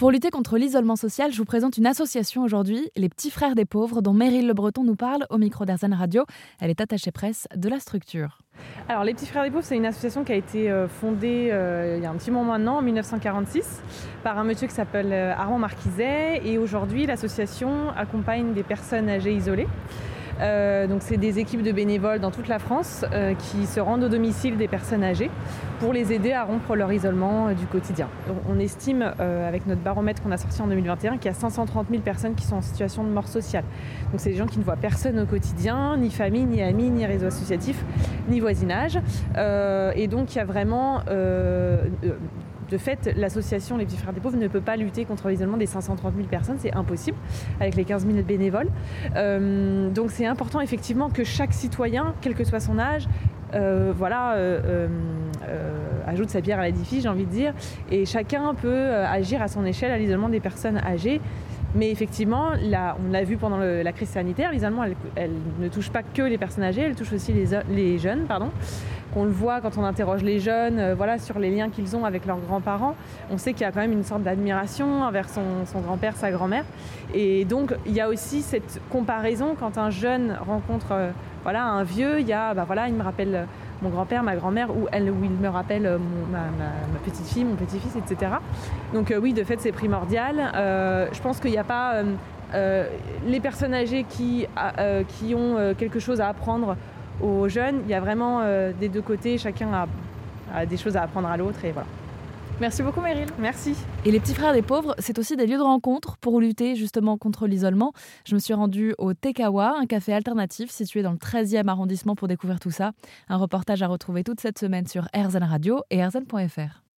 Pour lutter contre l'isolement social, je vous présente une association aujourd'hui, les Petits Frères des Pauvres, dont Meryl Le Breton nous parle au micro d'Arzan Radio. Elle est attachée presse de la structure. Alors, les Petits Frères des Pauvres, c'est une association qui a été euh, fondée euh, il y a un petit moment maintenant, en 1946, par un monsieur qui s'appelle euh, Armand Marquiset. Et aujourd'hui, l'association accompagne des personnes âgées isolées. Euh, donc c'est des équipes de bénévoles dans toute la France euh, qui se rendent au domicile des personnes âgées pour les aider à rompre leur isolement euh, du quotidien. On estime avec notre baromètre qu'on a sorti en 2021 qu'il y a 530 000 personnes qui sont en situation de mort sociale. Donc c'est des gens qui ne voient personne au quotidien, ni famille, ni amis, ni réseau associatif, ni voisinage. et donc il y a vraiment de fait, l'association Les Petits Frères des Pauvres ne peut pas lutter contre l'isolement des 530 000 personnes, c'est impossible, avec les 15 000 bénévoles. Euh, donc c'est important effectivement que chaque citoyen, quel que soit son âge, euh, voilà, euh, ajoute sa pierre à l'édifice, j'ai envie de dire, et chacun peut agir à son échelle à l'isolement des personnes âgées. Mais effectivement, on l'a vu pendant la crise sanitaire, l'isolement, elle, ne touche pas que les personnes âgées, elle touche aussi les, jeunes. Pardon. On le voit quand on interroge les jeunes euh, voilà, sur les liens qu'ils ont avec leurs grands-parents. On sait qu'il y a quand même une sorte d'admiration envers son, grand-père, sa grand-mère. Et donc, il y a aussi cette comparaison quand un jeune rencontre euh, voilà, un vieux, a, bah, il me rappelle euh, mon grand-père, ma grand-mère, ou, elle, il me rappelle ma, petite fille, mon petit-fils, etc. Donc oui, de fait, c'est primordial. je pense qu'il n'y a pas les personnes âgées qui, ont quelque chose à apprendre aux jeunes. Il y a vraiment euh, des deux côtés, chacun a, des choses à apprendre à l'autre. Merci beaucoup Meryl, merci. Et les petits frères des pauvres, c'est aussi des lieux de rencontre pour lutter justement contre l'isolement. Je me suis rendue au Tekawa, un café alternatif situé dans le 13e arrondissement pour découvrir tout ça. Un reportage à retrouver toute cette semaine sur RZN Radio et RZN.fr.